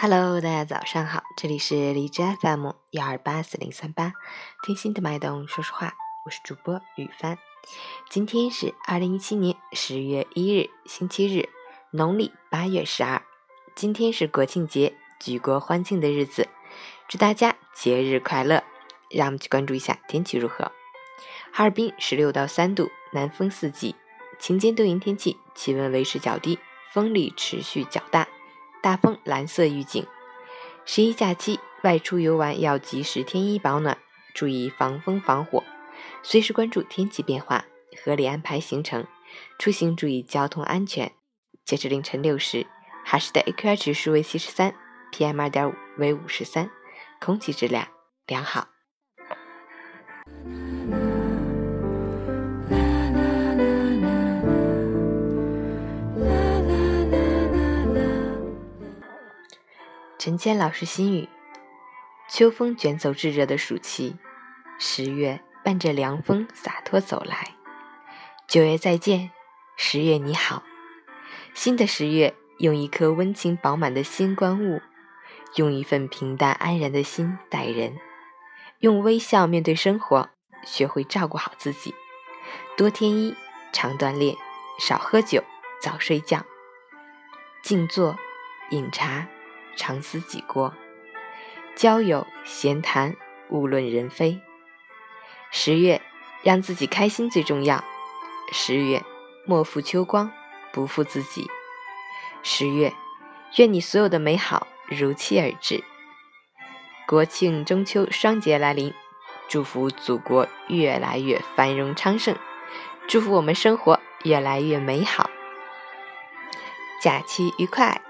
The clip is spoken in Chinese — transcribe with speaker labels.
Speaker 1: Hello，大家早上好，这里是荔枝 FM 幺二八四零三八，听心的脉动说说话，我是主播雨帆。今天是二零一七年十月一日，星期日，农历八月十二。今天是国庆节，举国欢庆的日子，祝大家节日快乐。让我们去关注一下天气如何。哈尔滨十六到三度，南风四级，晴间多云天气，气温维持较低，风力持续较大。大风蓝色预警，十一假期外出游玩要及时添衣保暖，注意防风防火，随时关注天气变化，合理安排行程，出行注意交通安全。截至凌晨六时，哈市的 AQI 指数为七十三，PM 二点五为五十三，空气质量良好。陈谦老师心语：秋风卷走炙热的暑气，十月伴着凉风洒脱走来。九月再见，十月你好。新的十月，用一颗温情饱满的心观物，用一份平淡安然的心待人，用微笑面对生活，学会照顾好自己。多添衣，常锻炼，少喝酒，早睡觉，静坐，饮茶。常思己过，交友闲谈，勿论人非。十月，让自己开心最重要。十月，莫负秋光，不负自己。十月，愿你所有的美好如期而至。国庆中秋双节来临，祝福祖国越来越繁荣昌盛，祝福我们生活越来越美好。假期愉快！